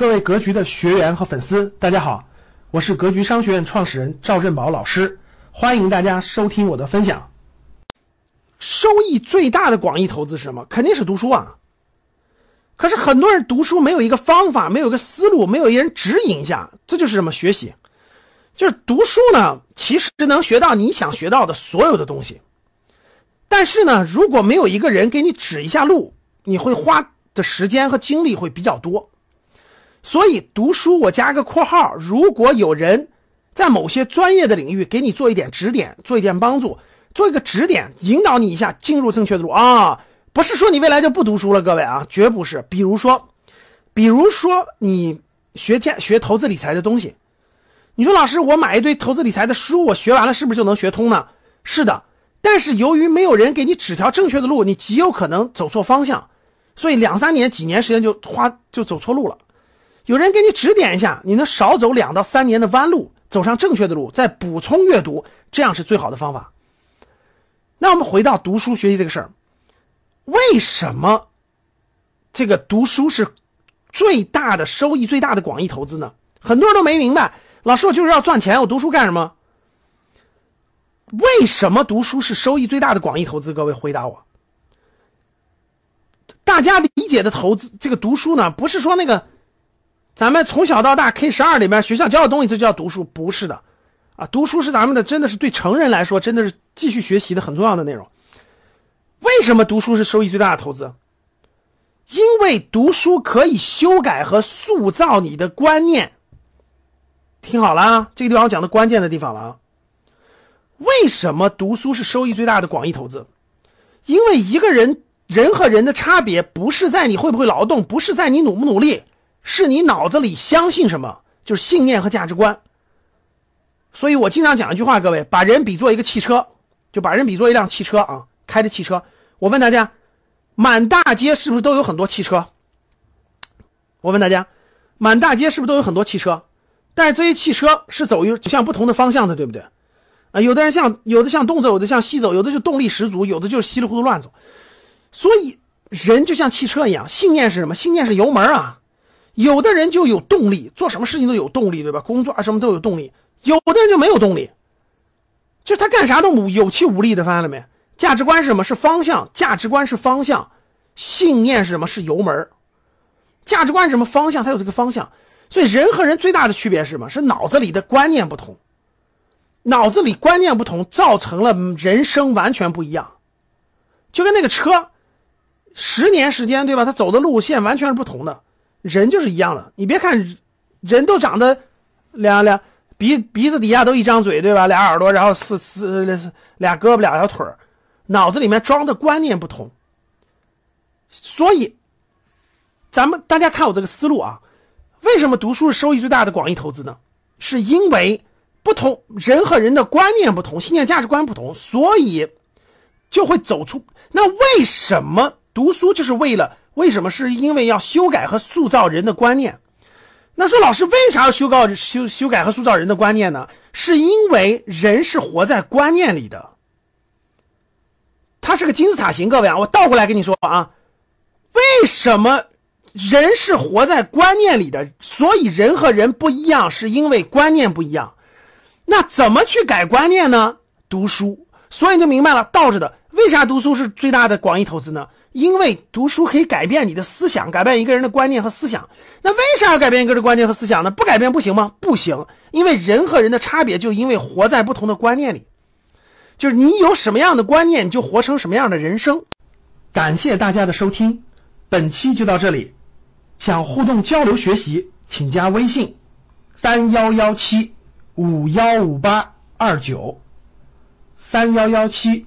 各位格局的学员和粉丝，大家好，我是格局商学院创始人赵振宝老师，欢迎大家收听我的分享。收益最大的广义投资是什么？肯定是读书啊。可是很多人读书没有一个方法，没有一个思路，没有一人指引一下，这就是什么学习？就是读书呢，其实能学到你想学到的所有的东西。但是呢，如果没有一个人给你指一下路，你会花的时间和精力会比较多。所以读书，我加个括号，如果有人在某些专业的领域给你做一点指点，做一点帮助，做一个指点，引导你一下进入正确的路啊，不是说你未来就不读书了，各位啊，绝不是。比如说，比如说你学建学投资理财的东西，你说老师，我买一堆投资理财的书，我学完了是不是就能学通呢？是的，但是由于没有人给你指条正确的路，你极有可能走错方向，所以两三年、几年时间就花就走错路了。有人给你指点一下，你能少走两到三年的弯路，走上正确的路，再补充阅读，这样是最好的方法。那我们回到读书学习这个事儿，为什么这个读书是最大的收益、最大的广义投资呢？很多人都没明白，老师我就是要赚钱，我读书干什么？为什么读书是收益最大的广义投资？各位回答我。大家理解的投资，这个读书呢，不是说那个。咱们从小到大 K 十二里面学校教的东西，这叫读书，不是的啊！读书是咱们的，真的是对成人来说，真的是继续学习的很重要的内容。为什么读书是收益最大的投资？因为读书可以修改和塑造你的观念。听好了啊，这个地方我讲的关键的地方了啊！为什么读书是收益最大的广义投资？因为一个人人和人的差别，不是在你会不会劳动，不是在你努不努力。是你脑子里相信什么，就是信念和价值观。所以我经常讲一句话，各位，把人比作一个汽车，就把人比作一辆汽车啊，开着汽车。我问大家，满大街是不是都有很多汽车？我问大家，满大街是不是都有很多汽车？但是这些汽车是走一向不同的方向的，对不对？啊，有的人向有的向东走，有的向西走，有的就动力十足，有的就是稀里糊涂乱走。所以人就像汽车一样，信念是什么？信念是油门啊。有的人就有动力，做什么事情都有动力，对吧？工作啊什么都有动力。有的人就没有动力，就他干啥都有气无力的，发现了没？价值观是什么？是方向。价值观是方向，信念是什么？是油门。价值观是什么？方向，它有这个方向。所以人和人最大的区别是什么？是脑子里的观念不同。脑子里观念不同，造成了人生完全不一样。就跟那个车，十年时间，对吧？他走的路线完全是不同的。人就是一样的，你别看人都长得两两鼻鼻子底下都一张嘴，对吧？俩耳朵，然后四四俩胳膊俩条腿儿，脑子里面装的观念不同。所以，咱们大家看我这个思路啊，为什么读书是收益最大的广义投资呢？是因为不同人和人的观念不同，信念价值观不同，所以就会走出。那为什么读书就是为了？为什么？是因为要修改和塑造人的观念。那说老师为啥要修改修修改和塑造人的观念呢？是因为人是活在观念里的。它是个金字塔形，各位啊，我倒过来跟你说啊，为什么人是活在观念里的？所以人和人不一样，是因为观念不一样。那怎么去改观念呢？读书。所以你就明白了，倒着的。为啥读书是最大的广义投资呢？因为读书可以改变你的思想，改变一个人的观念和思想。那为啥要改变一个人的观念和思想呢？不改变不行吗？不行，因为人和人的差别就因为活在不同的观念里，就是你有什么样的观念，你就活成什么样的人生。感谢大家的收听，本期就到这里。想互动交流学习，请加微信三幺幺七五幺五八二九三幺幺七